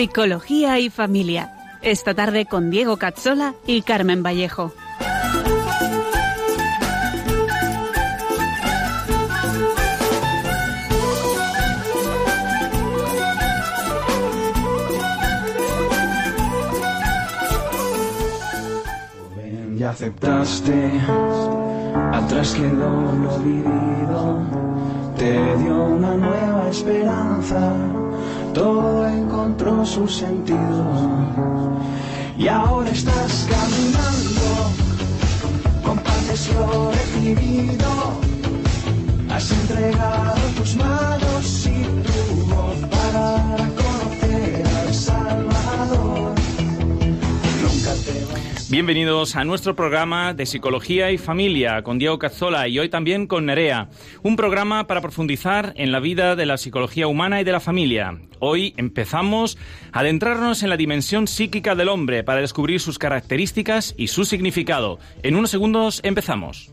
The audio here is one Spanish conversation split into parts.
Psicología y Familia. Esta tarde con Diego Cazzola y Carmen Vallejo. Ya aceptaste, atrás quedó lo vivido, te dio una nueva esperanza todo encontró su sentido. Y ahora estás caminando, compartes lo recibido, has entregado tus manos y tu voz para Bienvenidos a nuestro programa de Psicología y Familia con Diego Cazzola y hoy también con Nerea, un programa para profundizar en la vida de la psicología humana y de la familia. Hoy empezamos a adentrarnos en la dimensión psíquica del hombre para descubrir sus características y su significado. En unos segundos empezamos.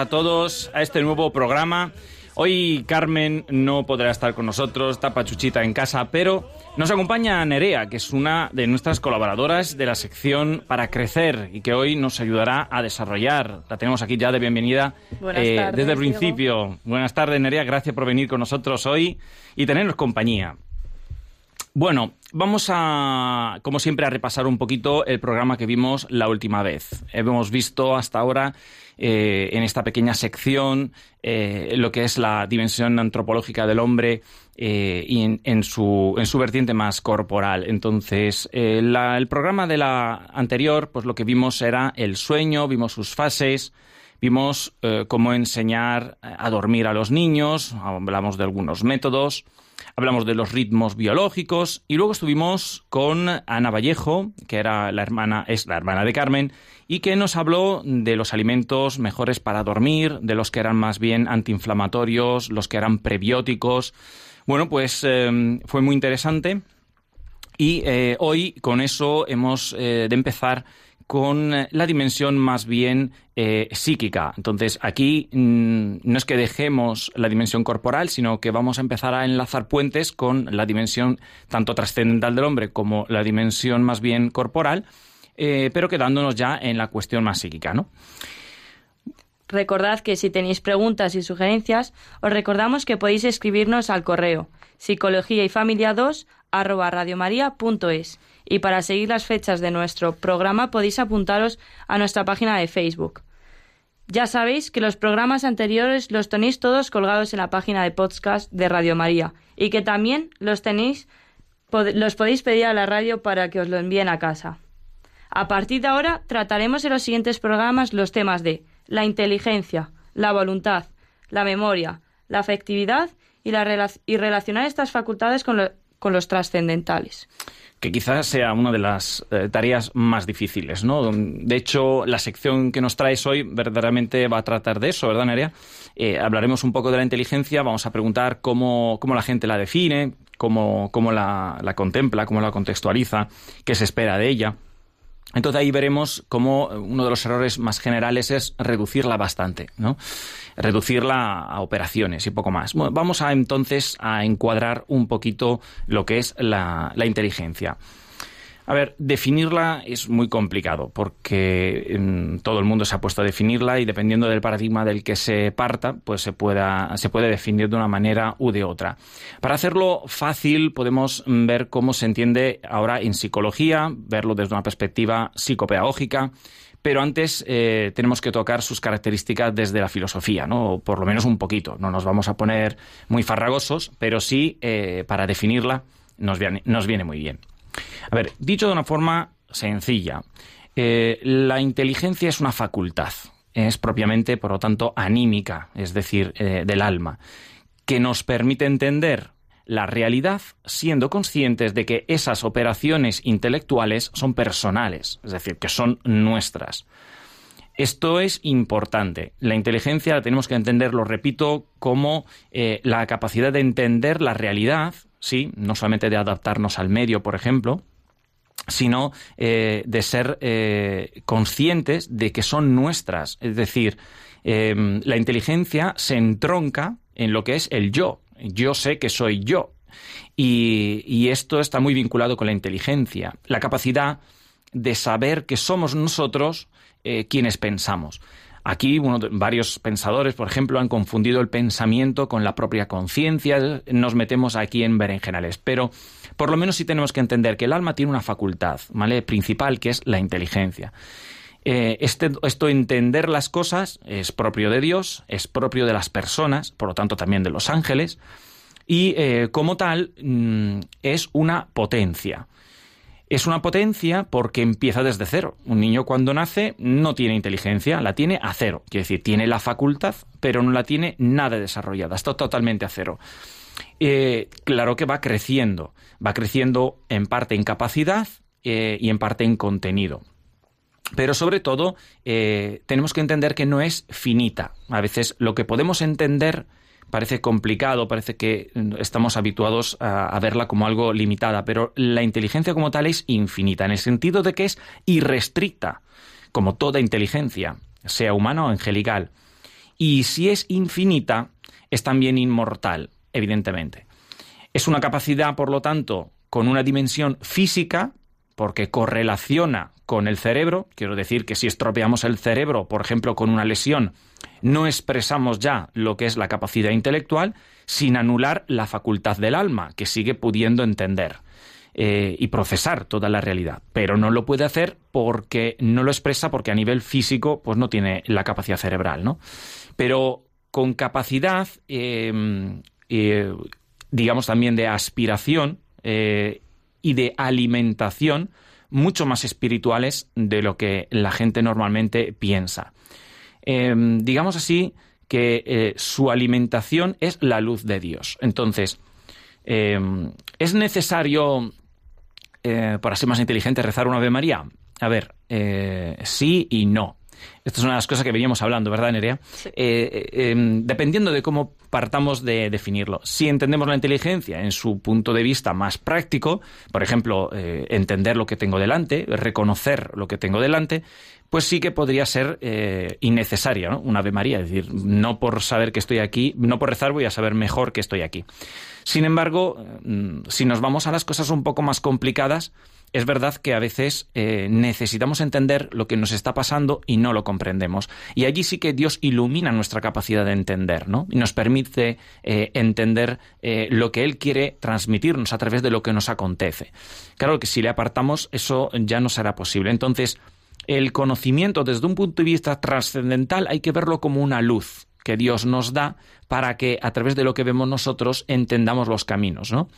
A todos a este nuevo programa. Hoy Carmen no podrá estar con nosotros, está pachuchita en casa, pero nos acompaña Nerea, que es una de nuestras colaboradoras de la sección Para Crecer y que hoy nos ayudará a desarrollar. La tenemos aquí ya de bienvenida eh, tardes, desde el Diego. principio. Buenas tardes, Nerea, gracias por venir con nosotros hoy y tenernos compañía. Bueno, vamos a, como siempre, a repasar un poquito el programa que vimos la última vez. Hemos visto hasta ahora, eh, en esta pequeña sección, eh, lo que es la dimensión antropológica del hombre eh, y en, su, en su vertiente más corporal. Entonces, el programa de la anterior, pues lo que vimos era el sueño, vimos sus fases, Vimos cómo enseñar a dormir a los niños, hablamos de algunos métodos, hablamos de los ritmos biológicos y luego estuvimos con Ana Vallejo, que era la hermana, es la hermana de Carmen, y que nos habló de los alimentos mejores para dormir, de los que eran más bien antiinflamatorios, los que eran prebióticos. Bueno, pues eh, fue muy interesante. Y eh, hoy con eso hemos eh, de empezar con eh, la dimensión más bien eh, psíquica. Entonces aquí mm, no es que dejemos la dimensión corporal, sino que vamos a empezar a enlazar puentes con la dimensión tanto trascendental del hombre como la dimensión más bien corporal, eh, pero quedándonos ya en la cuestión más psíquica, ¿no? Recordad que si tenéis preguntas y sugerencias, os recordamos que podéis escribirnos al correo psicología y familia 2 arroba radiomaria.es y para seguir las fechas de nuestro programa podéis apuntaros a nuestra página de Facebook. Ya sabéis que los programas anteriores los tenéis todos colgados en la página de podcast de Radio María y que también los tenéis los podéis pedir a la radio para que os lo envíen a casa. A partir de ahora trataremos en los siguientes programas los temas de la inteligencia, la voluntad, la memoria, la afectividad y, la y relacionar estas facultades con los trascendentales. Que quizás sea una de las eh, tareas más difíciles, ¿no? De hecho, la sección que nos traes hoy verdaderamente va a tratar de eso, ¿verdad, Nerea? Eh, hablaremos un poco de la inteligencia, vamos a preguntar cómo, cómo la gente la define, cómo, cómo la, la contempla, cómo la contextualiza, qué se espera de ella. Entonces ahí veremos cómo uno de los errores más generales es reducirla bastante, ¿no? Reducirla a operaciones y poco más. vamos a entonces a encuadrar un poquito lo que es la, la inteligencia. A ver, definirla es muy complicado porque em, todo el mundo se ha puesto a definirla y dependiendo del paradigma del que se parta, pues se, pueda, se puede definir de una manera u de otra. Para hacerlo fácil, podemos ver cómo se entiende ahora en psicología, verlo desde una perspectiva psicopedagógica, pero antes eh, tenemos que tocar sus características desde la filosofía, ¿no? O por lo menos un poquito. No nos vamos a poner muy farragosos, pero sí, eh, para definirla, nos viene muy bien. A ver, dicho de una forma sencilla, eh, la inteligencia es una facultad, es propiamente, por lo tanto, anímica, es decir, eh, del alma, que nos permite entender la realidad siendo conscientes de que esas operaciones intelectuales son personales, es decir, que son nuestras. Esto es importante. La inteligencia la tenemos que entender, lo repito, como eh, la capacidad de entender la realidad, sí, no solamente de adaptarnos al medio, por ejemplo, sino eh, de ser eh, conscientes de que son nuestras. Es decir, em, la inteligencia se entronca en lo que es el yo. Yo sé que soy yo. Y, esto está muy vinculado con la inteligencia, la capacidad de saber que somos nosotros eh, quienes pensamos. Aquí varios pensadores, por ejemplo, han confundido el pensamiento con la propia conciencia. Nos metemos aquí en berenjenales. Pero por lo menos sí tenemos que entender que el alma tiene una facultad principal, que es la inteligencia. Eh, este, esto entender las cosas es propio de Dios, es propio de las personas, por lo tanto también de los ángeles, y eh, como tal mm, es una potencia. Es una potencia porque empieza desde cero. Un niño cuando nace no tiene inteligencia, la tiene a cero. Quiere decir, tiene la facultad, pero no la tiene nada desarrollada, está totalmente a cero. Eh, claro que va creciendo, va creciendo en parte en capacidad eh, y en parte en contenido. Pero sobre todo, eh, tenemos que entender que no es finita. A veces lo que podemos entender parece complicado, parece que estamos habituados a, verla como algo limitada, pero la inteligencia como tal es infinita, en el sentido de que es irrestricta, como toda inteligencia, sea humana o angelical. Y si es infinita, es también inmortal, evidentemente. Es una capacidad, por lo tanto, con una dimensión física, porque correlaciona con el cerebro, quiero decir que si estropeamos el cerebro, por ejemplo, con una lesión, no expresamos ya lo que es la capacidad intelectual sin anular la facultad del alma, que sigue pudiendo entender. Eh, y procesar toda la realidad, pero no lo puede hacer porque no lo expresa porque a nivel físico pues no tiene la capacidad cerebral, ¿no? Pero con capacidad, em, eh, digamos también de aspiración eh, y de alimentación mucho más espirituales de lo que la gente normalmente piensa. Em, digamos así que eh, su alimentación es la luz de Dios. Entonces, em, ¿es necesario, eh, para ser más inteligente, rezar una Ave María? A ver, eh, sí y no. Esta es una de las cosas que veníamos hablando, ¿verdad, Nerea? Em, dependiendo de cómo partamos de definirlo. Si entendemos la inteligencia en su punto de vista más práctico, por ejemplo, entender lo que tengo delante, reconocer lo que tengo delante, pues sí que podría ser eh, innecesaria, ¿no? Una Ave María, es decir, no por saber que estoy aquí, no por rezar voy a saber mejor que estoy aquí. Sin embargo, si nos vamos a las cosas un poco más complicadas, es verdad que a veces eh, necesitamos entender lo que nos está pasando y no lo comprendemos. Y allí sí que Dios ilumina nuestra capacidad de entender, ¿no? Y nos permite eh, entender lo que Él quiere transmitirnos a través de lo que nos acontece. Claro que si le apartamos, eso ya no será posible. Entonces, el conocimiento desde un punto de vista trascendental hay que verlo como una luz que Dios nos da para que a través de lo que vemos nosotros entendamos los caminos. ¿no?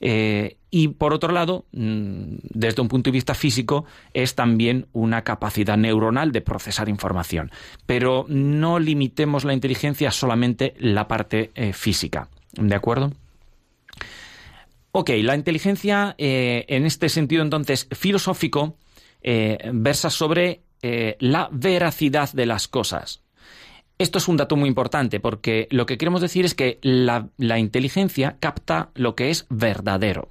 Eh, y por otro lado, mm, desde un punto de vista físico, es también una capacidad neuronal de procesar información. Pero no limitemos la inteligencia solamente la parte eh, física. ¿De acuerdo? Ok, la inteligencia eh, en este sentido entonces filosófico versa sobre la veracidad de las cosas. Esto es un dato muy importante porque lo que queremos decir es que la, inteligencia capta lo que es verdadero.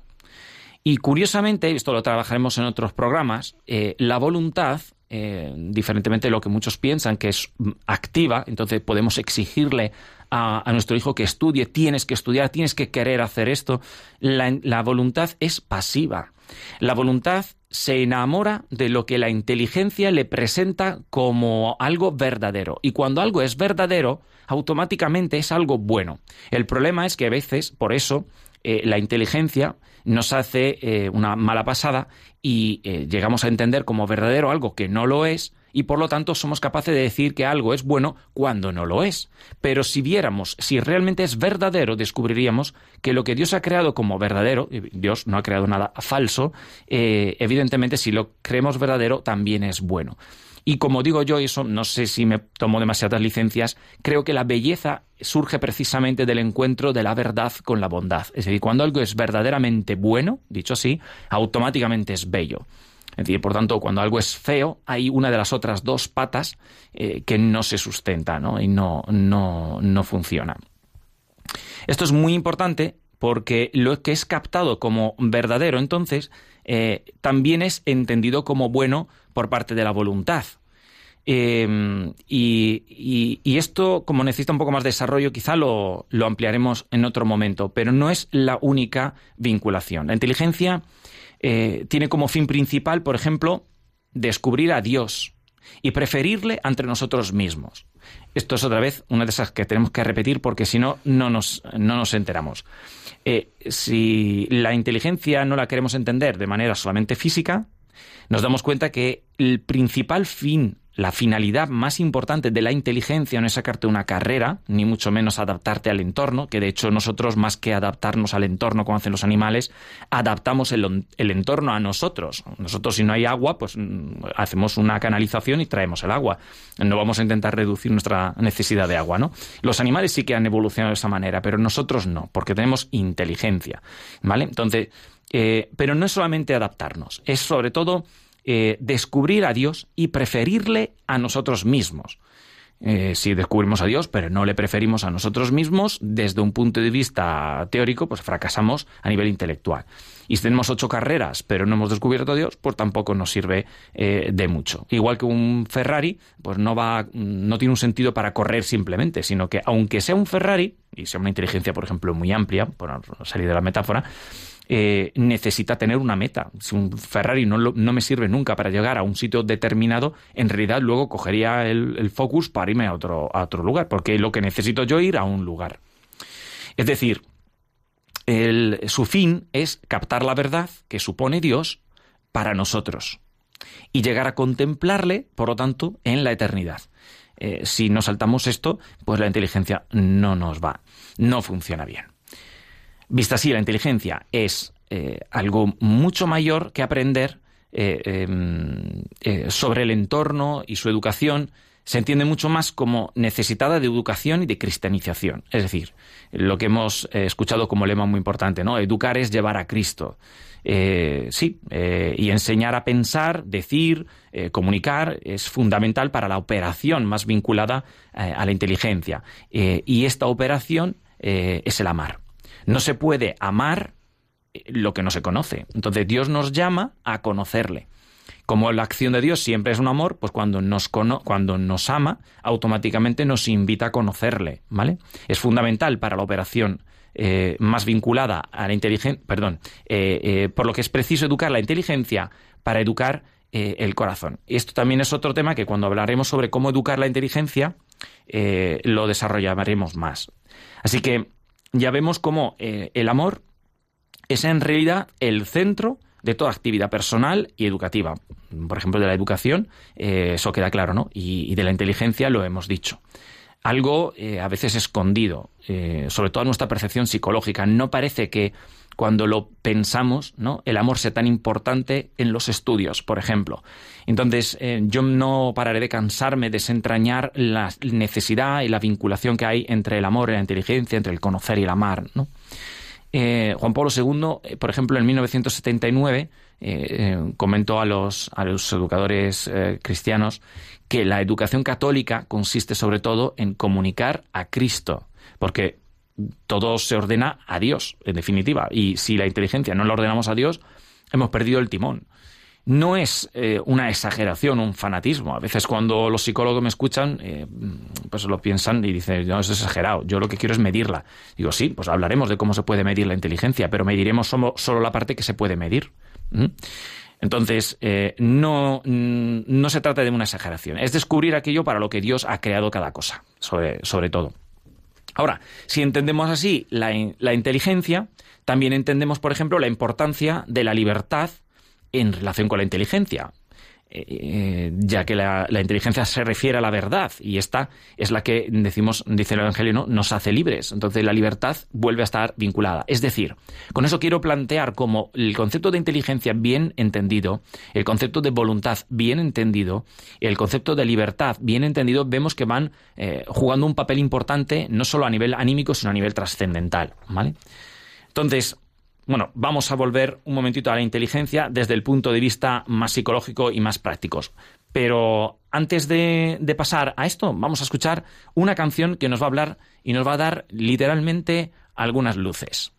Y curiosamente, esto lo trabajaremos en otros programas, la voluntad diferentemente de lo que muchos piensan que es activa, entonces podemos exigirle a, nuestro hijo que estudie, tienes que estudiar, tienes que querer hacer esto. La, voluntad es pasiva. La voluntad se enamora de lo que la inteligencia le presenta como algo verdadero. Y cuando algo es verdadero, automáticamente es algo bueno. El problema es que a veces, por eso, eh, la inteligencia nos hace eh, una mala pasada y eh, llegamos a entender como verdadero algo que no lo es y por lo tanto somos capaces de decir que algo es bueno cuando no lo es. Pero si viéramos si realmente es verdadero, descubriríamos que lo que Dios ha creado como verdadero, Dios no ha creado nada falso, eh, evidentemente si lo creemos verdadero también es bueno. Y como digo yo, eso no sé si me tomo demasiadas licencias, creo que la belleza surge precisamente del encuentro de la verdad con la bondad. Es decir, cuando algo es verdaderamente bueno, dicho así, automáticamente es bello. Es decir, por tanto, cuando algo es feo, hay una de las otras dos patas eh, que no se sustenta ¿no? y no, no, no funciona. Esto es muy importante porque lo que es captado como verdadero, entonces, eh, también es entendido como bueno por parte de la voluntad. Em, y, esto, como necesita un poco más de desarrollo, quizá lo, lo, ampliaremos en otro momento, pero no es la única vinculación. La inteligencia eh, tiene como fin principal, por ejemplo, descubrir a Dios y preferirle entre nosotros mismos. Esto es otra vez una de esas que tenemos que repetir porque si no, no nos, no nos enteramos. Eh, si la inteligencia no la queremos entender de manera solamente física, nos damos cuenta que el principal fin la finalidad más importante de la inteligencia no es sacarte una carrera, ni mucho menos adaptarte al entorno, que de hecho nosotros más que adaptarnos al entorno como hacen los animales, adaptamos el, entorno a nosotros. Nosotros si no hay agua, pues mm, hacemos una canalización y traemos el agua. No vamos a intentar reducir nuestra necesidad de agua, ¿no? Los animales sí que han evolucionado de esa manera, pero nosotros no, porque tenemos inteligencia, ¿vale? Entonces, eh, pero no es solamente adaptarnos, es sobre todo eh, descubrir a Dios y preferirle a nosotros mismos. Eh, si descubrimos a Dios, pero no le preferimos a nosotros mismos, desde un punto de vista teórico, pues fracasamos a nivel intelectual. Y si tenemos ocho carreras, pero no hemos descubierto a Dios, pues tampoco nos sirve eh, de mucho. Igual que un Ferrari, pues no va, no tiene un sentido para correr simplemente, sino que aunque sea un Ferrari, y sea una inteligencia, por ejemplo, muy amplia, por salir de la metáfora, eh, necesita tener una meta. Si un Ferrari no, me sirve nunca para llegar a un sitio determinado, en realidad luego cogería el, focus para irme a otro, a otro lugar, porque lo que necesito yo ir a un lugar. Es decir, su fin es captar la verdad que supone Dios para nosotros y llegar a contemplarle, por lo tanto, en la eternidad. Eh, si no saltamos esto, pues la inteligencia no nos va, no funciona bien. Vista así, la inteligencia es eh, algo mucho mayor que aprender eh, em, eh, sobre el entorno y su educación. Se entiende mucho más como necesitada de educación y de cristianización. Es decir, lo que hemos escuchado como lema muy importante, ¿no? Educar es llevar a Cristo. sí, y enseñar a pensar, decir, comunicar es fundamental para la operación más vinculada a la inteligencia. y esta operación es el amar. No se puede amar eh, lo que no se conoce. Entonces Dios nos llama a conocerle. Como la acción de Dios siempre es un amor, pues cuando nos, cuando nos ama, automáticamente nos invita a conocerle, ¿vale? Es fundamental para la operación eh, más vinculada a la inteligencia, perdón, eh, por lo que es preciso educar la inteligencia para educar el corazón. Esto también es otro tema que cuando hablaremos sobre cómo educar la inteligencia, lo desarrollaremos más. Así que ya vemos cómo eh, el amor es en realidad el centro de toda actividad personal y educativa. Por ejemplo, de la educación, eh, eso queda claro, ¿no? Y, de la inteligencia lo hemos dicho. Algo eh, a veces escondido, sobre todo nuestra percepción psicológica. No parece que cuando lo pensamos, ¿no? El amor sea tan importante en los estudios, por ejemplo. Entonces, eh, yo no pararé de cansarme de desentrañar la necesidad y la vinculación que hay entre el amor y la inteligencia, entre el conocer y el amar, eh, Juan Pablo II, por ejemplo, en 1979 comentó a los, a los educadores cristianos que la educación católica consiste sobre todo en comunicar a Cristo, porque todo se ordena a Dios, en definitiva, y si la inteligencia no la ordenamos a Dios, hemos perdido el timón no es eh, una exageración, un fanatismo. A veces cuando los psicólogos me escuchan, eh, pues lo piensan y dicen, no, es exagerado, yo lo que quiero es medirla. Digo, sí, pues hablaremos de cómo se puede medir la inteligencia, pero mediremos solo, la parte que se puede medir. Entonces, eh, no, mm, no se trata de una exageración, es descubrir aquello para lo que Dios ha creado cada cosa, sobre, sobre todo. Ahora, si entendemos así la, inteligencia, también entendemos, por ejemplo, la importancia de la libertad en relación con la inteligencia. Eh, eh, ya que la, inteligencia se refiere a la verdad y esta es la que decimos, dice el Evangelio, ¿no? nos hace libres. Entonces la libertad vuelve a estar vinculada. Es decir, con eso quiero plantear como el concepto de inteligencia bien entendido, el concepto de voluntad bien entendido, el concepto de libertad bien entendido, vemos que van eh, jugando un papel importante no solo a nivel anímico, sino a nivel trascendental. ¿vale? Entonces, bueno, vamos a volver un momentito a la inteligencia desde el punto de vista más psicológico y más práctico. Pero antes de, de, pasar a esto, vamos a escuchar una canción que nos va a hablar y nos va a dar literalmente algunas luces.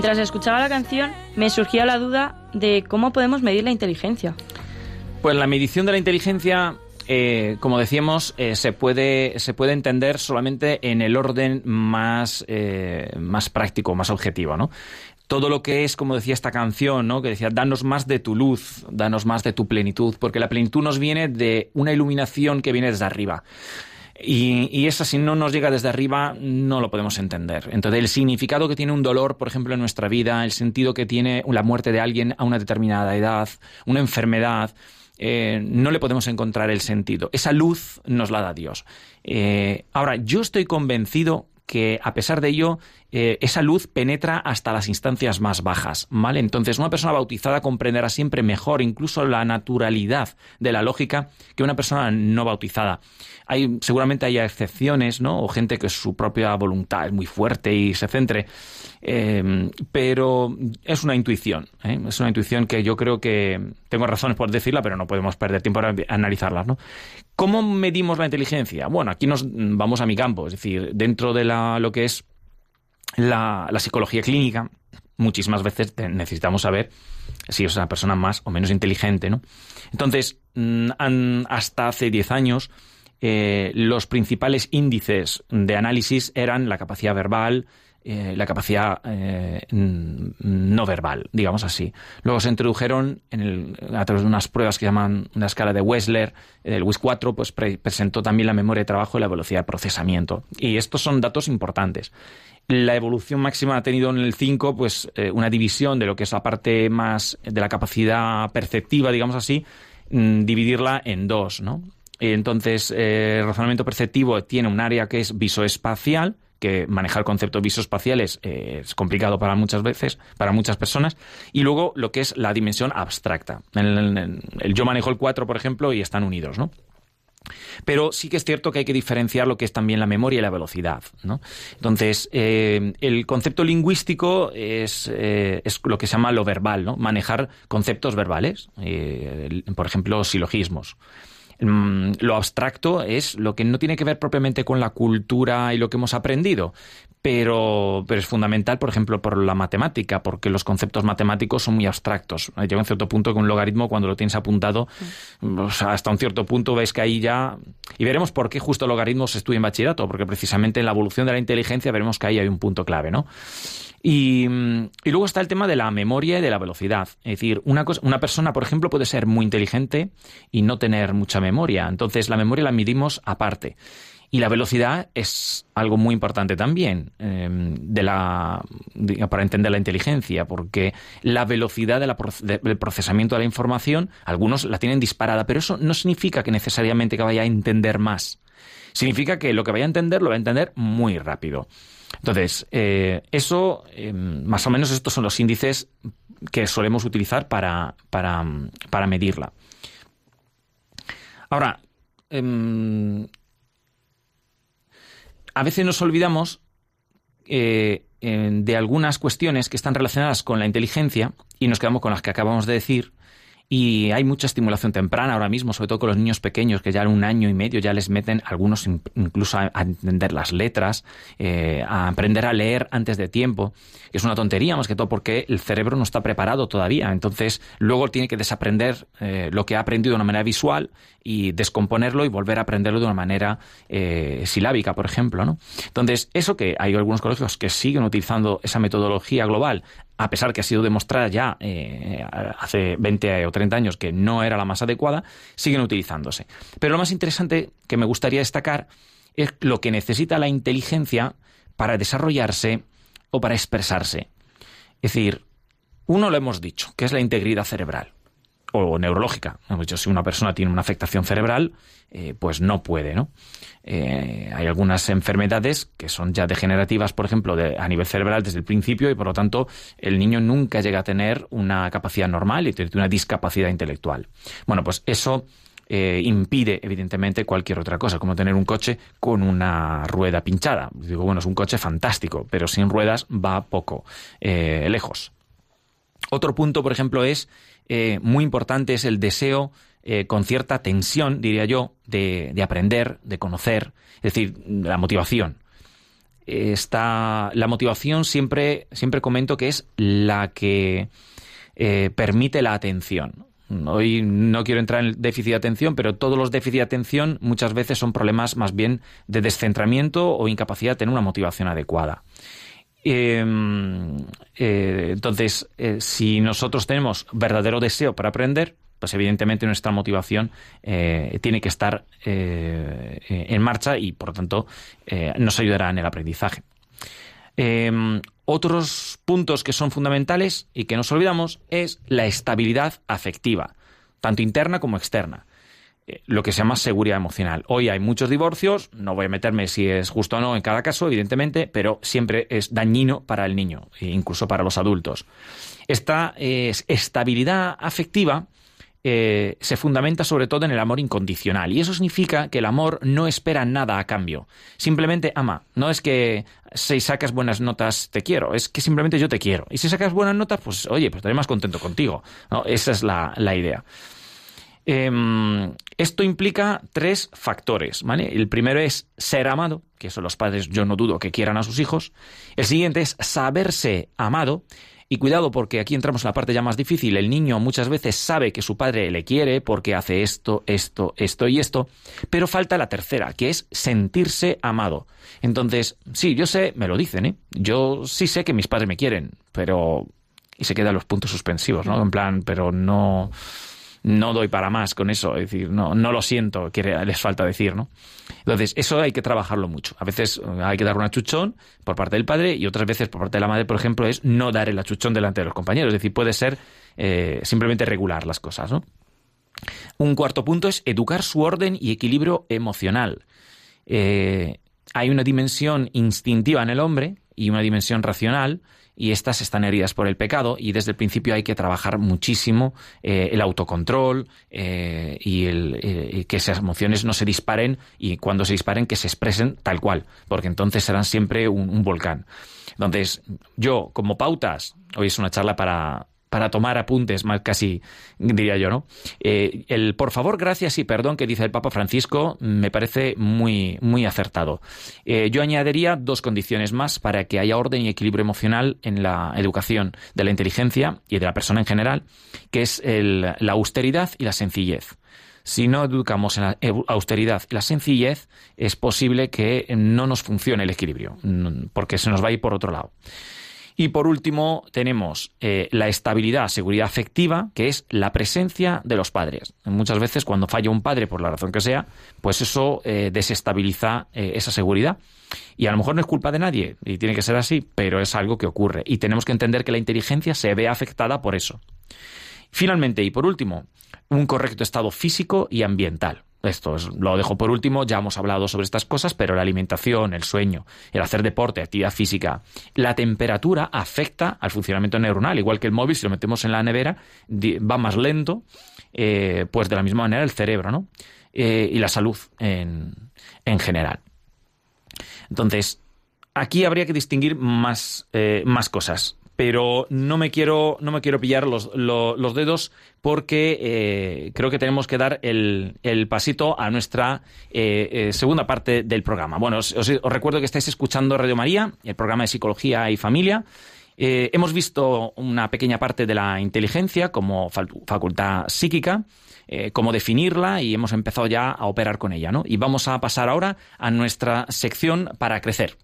Mientras escuchaba la canción, me surgía la duda de cómo podemos medir la inteligencia. Pues la medición de la inteligencia eh, como decíamos, eh, se, puede, se puede entender solamente en el orden más, eh, más práctico, más objetivo, ¿no? Todo lo que es, como decía esta canción, ¿no? Que decía, danos más de tu luz, danos más de tu plenitud, porque la plenitud nos viene de una iluminación que viene desde arriba. Y, esa, si no nos llega desde arriba, no lo podemos entender. Entonces, el significado que tiene un dolor, por ejemplo, en nuestra vida, el sentido que tiene la muerte de alguien a una determinada edad, una enfermedad, eh, no le podemos encontrar el sentido. Esa luz nos la da Dios. Eh, ahora, yo estoy convencido que a pesar de ello, eh, esa luz penetra hasta las instancias más bajas, ¿vale? Entonces, una persona bautizada comprenderá siempre mejor incluso la naturalidad de la lógica que una persona no bautizada hay, seguramente haya excepciones, ¿no? O gente que su propia voluntad es muy fuerte y se centre. Eh, pero es una intuición, ¿eh? es una intuición que yo creo que tengo razones por decirla, pero no podemos perder tiempo para analizarlas, ¿no? ¿Cómo medimos la inteligencia? Bueno, aquí nos vamos a mi campo, es decir, dentro de lo que es la, psicología clínica, muchísimas veces necesitamos saber si es una persona más o menos inteligente, ¿no? Entonces, mm, hasta hace 10 años, eh, los principales índices de análisis eran la capacidad verbal, eh, la capacidad eh, no verbal, digamos así. Luego se introdujeron a través de unas pruebas que llaman una escala de Wessler, el WIS 4, pues presentó también la memoria de trabajo y la velocidad de procesamiento. Y estos son datos importantes. La evolución máxima ha tenido en el 5 pues, eh, una división de lo que es la parte más de la capacidad perceptiva, digamos así, mm, dividirla en dos, ¿no? Entonces, el razonamiento perceptivo tiene un área que es visoespacial, que manejar conceptos visoespaciales eh, es complicado para muchas veces, para muchas personas, y luego lo que es la dimensión abstracta. Yo manejo el 4, por ejemplo, y están unidos, ¿no? Pero sí que es cierto que hay que diferenciar lo que es también la memoria y la velocidad. ¿no? Entonces, eh, el concepto lingüístico es, eh, es, lo que se llama lo verbal, ¿no? manejar conceptos verbales, por ejemplo, silogismos. Mm, lo abstracto es lo que no tiene que ver propiamente con la cultura y lo que hemos aprendido, pero, pero es fundamental, por ejemplo, por la matemática, porque los conceptos matemáticos son muy abstractos. Llega un cierto punto que un logaritmo, cuando lo tienes apuntado, hasta un cierto punto ves que ahí ya... Y veremos por qué justo logaritmos se estudia en bachillerato, porque precisamente en la evolución de la inteligencia veremos que ahí hay un punto clave, ¿no? Y, y, luego está el tema de la memoria y de la velocidad. Es decir, una, cosa, una persona, por ejemplo, puede ser muy inteligente y no tener mucha memoria. Entonces, la memoria la medimos aparte. Y la velocidad es algo muy importante también em, para entender la inteligencia, porque la velocidad del procesamiento de la información, algunos la tienen disparada, pero eso no significa que necesariamente que vaya a entender más. Significa que lo que vaya a entender lo va a entender muy rápido. Entonces, eh, eso, em, más o menos estos son los índices que solemos utilizar para, para, medirla. Ahora, em, a veces nos olvidamos eh, de algunas cuestiones que están relacionadas con la inteligencia y nos quedamos con las que acabamos de decir y hay mucha estimulación temprana ahora mismo, sobre todo con los niños pequeños, que ya en un año y medio ya les meten algunos incluso a, entender las letras, eh, a aprender a leer antes de tiempo. Es una tontería más que todo porque el cerebro no está preparado todavía. Entonces luego tiene que desaprender eh, lo que ha aprendido de una manera visual y descomponerlo y volver a aprenderlo de una manera eh, silábica, por ejemplo. ¿no? Entonces, eso que hay algunos colegios que siguen utilizando esa metodología global a pesar que ha sido demostrada ya eh, hace 20 o 30 años que no era la más adecuada, siguen utilizándose. Pero lo más interesante que me gustaría destacar es lo que necesita la inteligencia para desarrollarse o para expresarse. Es decir, uno lo hemos dicho, que es la integridad cerebral o neurológica. Si una persona tiene una afectación cerebral, eh, pues no puede, ¿no? Eh, hay algunas enfermedades que son ya degenerativas, por ejemplo, a nivel cerebral desde el principio y por lo tanto el niño nunca llega a tener una capacidad normal y tiene una discapacidad intelectual. Bueno, pues eso eh, impide, evidentemente, cualquier otra cosa, como tener un coche con una rueda pinchada. Digo, bueno, es un coche fantástico, pero sin ruedas va poco lejos. Otro punto, por ejemplo, es muy importante, es el deseo eh, con cierta tensión, diría yo, de, aprender, de conocer, es decir, la motivación. Está, la motivación siempre, siempre comento que es la que eh, permite la atención. Hoy no quiero entrar en el déficit de atención, pero todos los déficits de atención muchas veces son problemas más bien de descentramiento o incapacidad de tener una motivación adecuada. Em, eh, entonces, si nosotros tenemos verdadero deseo para aprender, pues evidentemente nuestra motivación eh, tiene que estar eh, en marcha y por lo tanto eh, nos ayudará en el aprendizaje. Em, otros puntos que son fundamentales y que nos olvidamos es la estabilidad afectiva, tanto interna como externa lo que se llama seguridad emocional. Hoy hay muchos divorcios, no voy a meterme si es justo o no en cada caso, evidentemente, pero siempre es dañino para el niño, e incluso para los adultos. Esta estabilidad afectiva eh, se fundamenta sobre todo en el amor incondicional. Y eso significa que el amor no espera nada a cambio. Simplemente ama. No es que si sacas buenas notas te quiero, es que simplemente yo te quiero. Y si sacas buenas notas, pues oye, pues estaré más contento contigo. Esa es la, idea. Em, esto implica tres factores, El primero es ser amado, que son los padres yo no dudo que quieran a sus hijos. El siguiente es saberse amado Y cuidado porque aquí entramos en la parte ya más difícil. El niño muchas veces sabe que su padre le quiere porque hace esto, esto, esto y esto, pero falta la tercera, que es sentirse amado. Entonces, sí, yo sé, me lo dicen, ¿eh? Yo sí sé que mis padres me quieren, pero... Y se quedan los puntos suspensivos, ¿no? En plan, pero no no doy para más con eso, es decir, no, no lo siento, que les falta decir, ¿no? Entonces, eso hay que trabajarlo mucho. A veces eh, hay que dar un achuchón por parte del padre y otras veces por parte de la madre, por ejemplo, es no dar el achuchón delante de los compañeros. Es decir, puede ser eh, simplemente regular las cosas, ¿no? Un cuarto punto es educar su orden y equilibrio emocional. Eh, hay una dimensión instintiva en el hombre y una dimensión racional y estas están heridas por el pecado y desde el principio hay que trabajar muchísimo eh, el autocontrol eh, y el, eh, que esas emociones no se disparen y cuando se disparen que se expresen tal cual, porque entonces serán siempre un volcán. Entonces, yo como pautas, hoy es una charla para, para tomar apuntes, más casi diría yo, ¿no? Eh, el por favor, gracias y perdón que dice el Papa Francisco me parece muy, muy acertado. Eh, yo añadiría dos condiciones más para que haya orden y equilibrio emocional en la educación de la inteligencia y de la persona en general, que es la austeridad y la sencillez. Si no educamos en la austeridad y la sencillez, es posible que no nos funcione el equilibrio, porque se nos va a ir por otro lado. Y por último, tenemos eh, la estabilidad, seguridad afectiva, que es la presencia de los padres. Muchas veces, cuando falla un padre, por la razón que sea, pues eso eh, desestabiliza eh, esa seguridad. Y a lo mejor no es culpa de nadie, y tiene que ser así, pero es algo que ocurre. Y tenemos que entender que la inteligencia se ve afectada por eso. Finalmente, y por último, un correcto estado físico y ambiental. Esto lo dejo por último, ya hemos hablado sobre estas cosas, pero la alimentación, el sueño, el hacer deporte, actividad física, la temperatura afecta al funcionamiento neuronal, igual que el móvil, si lo metemos en la nevera, va más lento, eh, pues de la misma manera el cerebro, ¿no? Eh, y la salud en, en general. Entonces, aquí habría que distinguir más, eh, más cosas pero no me quiero, no me quiero pillar los, dedos porque eh, creo que tenemos que dar el, pasito a nuestra eh, eh, segunda parte del programa. Bueno, os, recuerdo que estáis escuchando Radio María, el programa de Psicología y Familia. hemos visto una pequeña parte de la inteligencia como facultad psíquica, cómo definirla y hemos empezado ya a operar con ella. ¿no? Y vamos a pasar ahora a nuestra sección para crecer.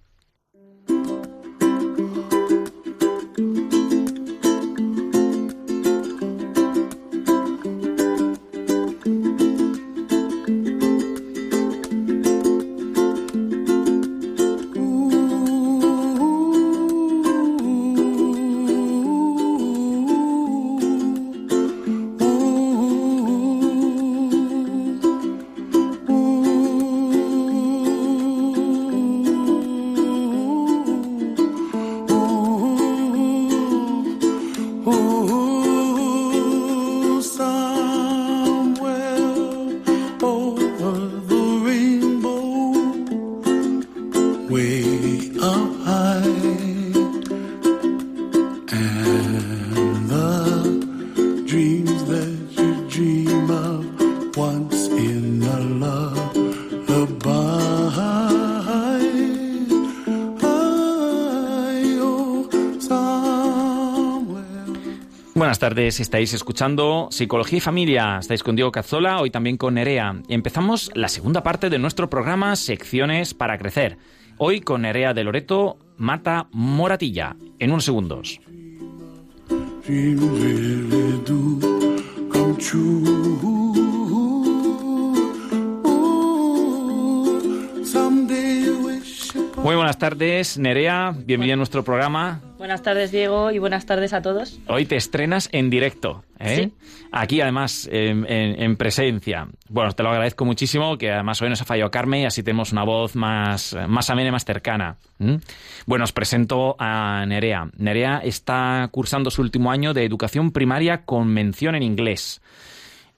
Tardes, estáis escuchando Psicología y Familia. Estáis con Diego Cazzola, hoy también con Nerea. Empezamos la segunda parte de nuestro programa Secciones para Crecer. Hoy con Nerea de Loreto, Mata Moratilla. En unos segundos. Muy buenas tardes, Nerea. Bienvenida a nuestro programa. Buenas tardes, Diego, y buenas tardes a todos. Hoy te estrenas en directo, ¿eh? Aquí, además, en, presencia. Bueno, te lo agradezco muchísimo, que además hoy nos ha fallado Carmen y así tenemos una voz más, más amena y más cercana. Bueno, os presento a Nerea. Nerea está cursando su último año de educación primaria con mención en inglés.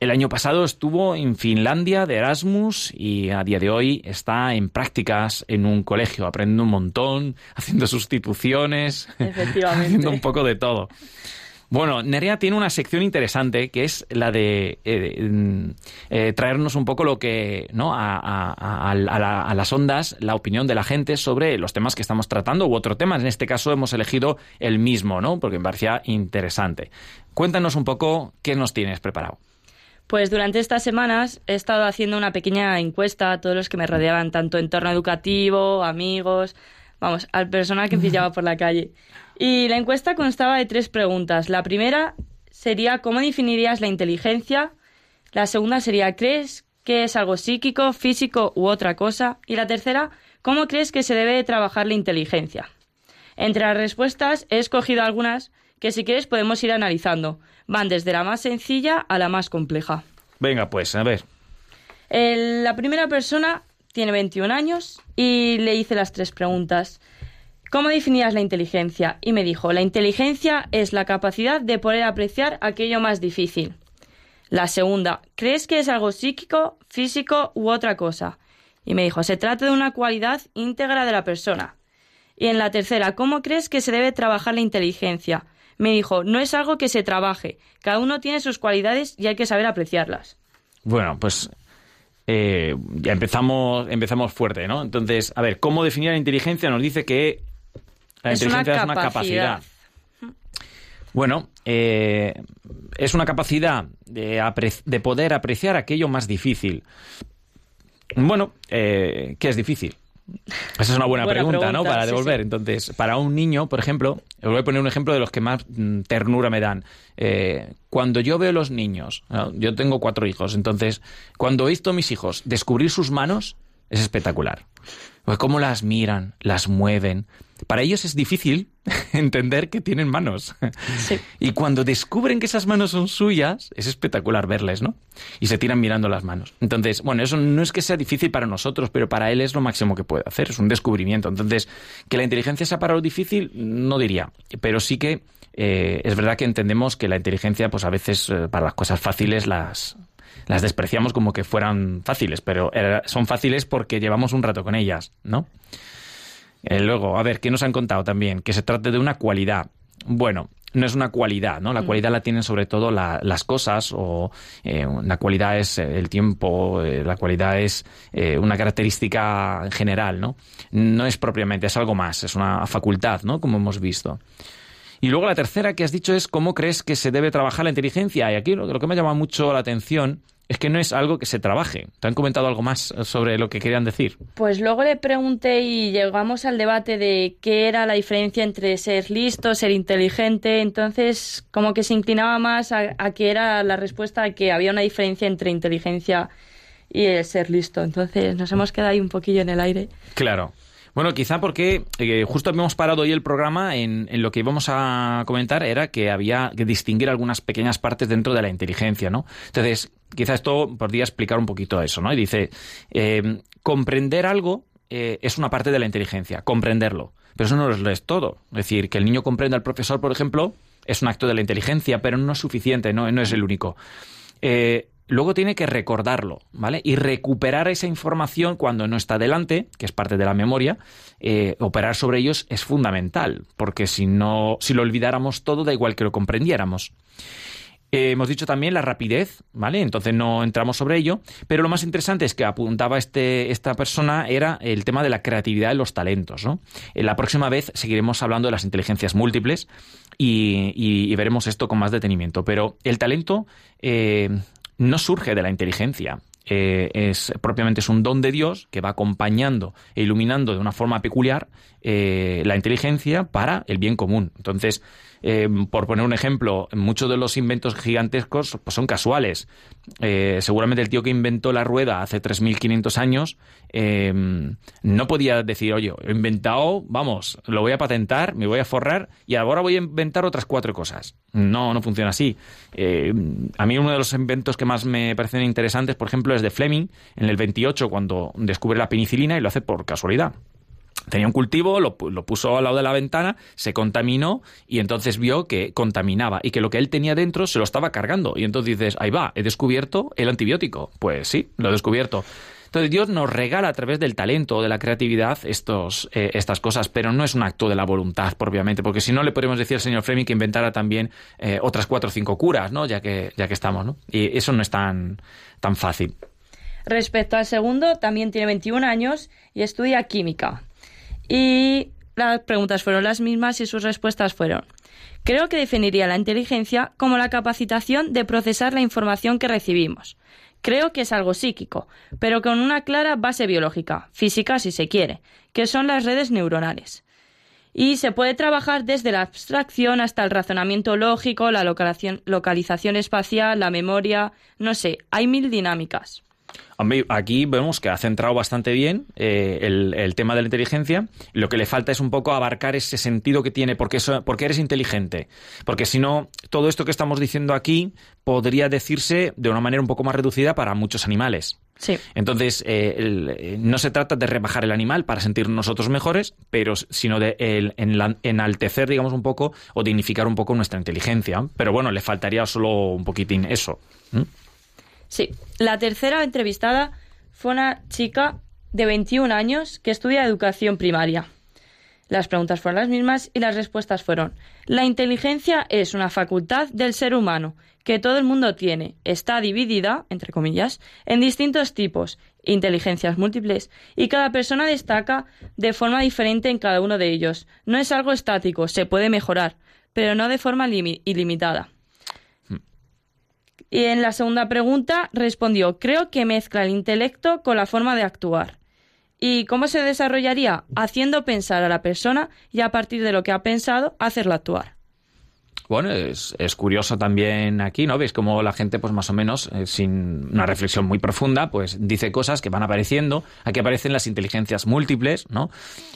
El año pasado estuvo en Finlandia de Erasmus y a día de hoy está en prácticas en un colegio, aprendiendo un montón, haciendo sustituciones, haciendo un poco de todo. Bueno, Nerea tiene una sección interesante que es la de eh, mm, eh, traernos un poco lo que, ¿no? A, a, a, las ondas, la opinión de la gente sobre los temas que estamos tratando u otro tema. En este caso hemos elegido el mismo, ¿no? Porque me parecía interesante. Cuéntanos un poco qué nos tienes preparado. Pues durante estas semanas he estado haciendo una pequeña encuesta a todos los que me rodeaban, tanto entorno educativo, amigos, vamos, al personal que pillaba por la calle. Y la encuesta constaba de tres preguntas. La primera sería ¿cómo definirías la inteligencia? La segunda sería ¿crees que es algo psíquico, físico u otra cosa? Y la tercera, ¿cómo crees que se debe trabajar la inteligencia? Entre las respuestas he escogido algunas que si quieres podemos ir analizando. Van desde la más sencilla a la más compleja. Venga, pues, a ver. la primera persona tiene 21 años y le hice las tres preguntas. ¿Cómo definías la inteligencia? Y me dijo, la inteligencia es la capacidad de poder apreciar aquello más difícil. La segunda, ¿crees que es algo psíquico, físico u otra cosa? Y me dijo, se trata de una cualidad íntegra de la persona. Y en la tercera, ¿cómo crees que se debe trabajar la inteligencia? Me dijo, no es algo que se trabaje, cada uno tiene sus cualidades y hay que saber apreciarlas. Bueno, pues eh, ya empezamos, empezamos fuerte, ¿no? Entonces, a ver, ¿cómo definir la inteligencia? Nos dice que la inteligencia es una capacidad. Bueno, eh, es una capacidad de, poder apreciar aquello más difícil. Bueno, eh, ¿qué es difícil? Esa es una buena, pregunta, ¿no? Para devolver. Entonces, para un niño, por ejemplo, os voy a poner un ejemplo de los que más mm, ternura me dan. Eh, cuando yo veo los niños, yo tengo cuatro hijos, entonces, cuando he visto a mis hijos descubrir sus manos, es espectacular. Pues cómo las miran, las mueven, para ellos es difícil entender que tienen manos. Y cuando descubren que esas manos son suyas, es espectacular verles, ¿no? Y se tiran mirando las manos. Entonces, bueno, eso no es que sea difícil para nosotros, pero para él es lo máximo que puede hacer, es un descubrimiento. Entonces, que la inteligencia sea para lo difícil, no diría, pero sí que eh, es verdad que entendemos que la inteligencia, pues a veces eh, para las cosas fáciles las, las despreciamos como que fueran fáciles, pero son fáciles porque llevamos un rato con ellas, ¿no? Eh, luego, a ver, ¿qué nos han contado también? Que se trate de una cualidad. Bueno, no es una cualidad, ¿no? La mm. cualidad la tienen sobre todo las cosas o eh, la cualidad es eh, el tiempo, la cualidad es una característica general, ¿no? No es propiamente, es algo más, es una facultad, ¿no? Como hemos visto. Y luego la tercera que has dicho es cómo crees que se debe trabajar la inteligencia. Y aquí lo, lo que me ha llamado mucho la atención es que no es algo que se trabaje. ¿Te han comentado algo más sobre lo que querían decir? Pues luego le pregunté y llegamos al debate de qué era la diferencia entre ser listo, ser inteligente. Entonces, como que se inclinaba más a, que era la respuesta que había una diferencia entre inteligencia y el ser listo. Entonces, nos hemos quedado ahí un poquillo en el aire. Claro. Bueno, quizá porque eh, justo habíamos parado hoy el programa en, lo que íbamos a comentar era que había que distinguir algunas pequeñas partes dentro de la inteligencia, ¿no? Entonces, quizá esto podría explicar un poquito eso, ¿no? Y dice, eh, comprender algo eh, es una parte de la inteligencia, comprenderlo. Pero eso no es todo. Es decir, que el niño comprenda al profesor, por ejemplo, es un acto de la inteligencia, pero no es suficiente, no, no es el único. Eh, luego tiene que recordarlo, ¿vale? Y recuperar esa información cuando no está delante, que es parte de la memoria, eh, operar sobre ellos es fundamental, porque si no, si lo olvidáramos todo, da igual que lo comprendiéramos. Eh, hemos dicho también la rapidez, ¿vale? Entonces no entramos sobre ello, pero lo más interesante es que apuntaba este, esta persona era el tema de la creatividad y los talentos, ¿no? En la próxima vez seguiremos hablando de las inteligencias múltiples y, veremos esto con más detenimiento, pero el talento eh, no surge de la inteligencia. Eh, es propiamente es un don de Dios que va acompañando e iluminando de una forma peculiar eh, la inteligencia para el bien común. Entonces, eh, por poner un ejemplo, muchos de los inventos gigantescos pues, son casuales. Eh, seguramente el tío que inventó la rueda hace 3.500 años eh, no podía decir, oye, he inventado, vamos, lo voy a patentar, me voy a forrar y ahora voy a inventar otras cuatro cosas. No, no funciona así. a mí uno de los inventos que más me parecen interesantes, por ejemplo, es de Fleming, en el 28, cuando descubre la penicilina y lo hace por casualidad tenía un cultivo, lo, puso al lado de la ventana, se contaminó y entonces vio que contaminaba y que lo que él tenía dentro se lo estaba cargando. Y entonces dices, ahí va, he descubierto el antibiótico. Pues sí, lo he descubierto. Entonces Dios nos regala a través del talento o de la creatividad estos, eh, estas cosas, pero no es un acto de la voluntad propiamente, porque si no le podemos decir al señor Fleming que inventara también eh, otras cuatro o cinco curas, ¿no? Ya que, ya que estamos, ¿no? Y eso no es tan, tan fácil. Respecto al segundo, también tiene 21 años y estudia química. Y las preguntas fueron las mismas y sus respuestas fueron Creo que definiría la inteligencia como la capacitación de procesar la información que recibimos. Creo que es algo psíquico, pero con una clara base biológica, física si se quiere, que son las redes neuronales. Y se puede trabajar desde la abstracción hasta el razonamiento lógico, la localización, espacial, la memoria, no sé, hay mil dinámicas. Aquí vemos que ha centrado bastante bien eh, el, tema de la inteligencia. Lo que le falta es un poco abarcar ese sentido que tiene, porque, porque eres inteligente. Porque si no, todo esto que estamos diciendo aquí podría decirse de una manera un poco más reducida para muchos animales. Sí. Entonces, eh, no se trata de rebajar el animal para sentirnos nosotros mejores, pero sino de enaltecer, digamos, un poco o dignificar un poco nuestra inteligencia. Pero bueno, le faltaría solo un poquitín eso. Sí, la tercera entrevistada fue una chica de 21 años que estudia educación primaria. Las preguntas fueron las mismas y las respuestas fueron La inteligencia es una facultad del ser humano que todo el mundo tiene. Está dividida, entre comillas, en distintos tipos, inteligencias múltiples, y cada persona destaca de forma diferente en cada uno de ellos. No es algo estático, se puede mejorar, pero no de forma ilimitada. Y en la segunda pregunta respondió, creo que mezcla el intelecto con la forma de actuar. ¿Y cómo se desarrollaría? Haciendo pensar a la persona y a partir de lo que ha pensado, hacerla actuar. Bueno, es, es, curioso también aquí, ¿no? Veis cómo la gente, pues más o menos, eh, sin una reflexión muy profunda, pues dice cosas que van apareciendo. Aquí aparecen las inteligencias múltiples, ¿no?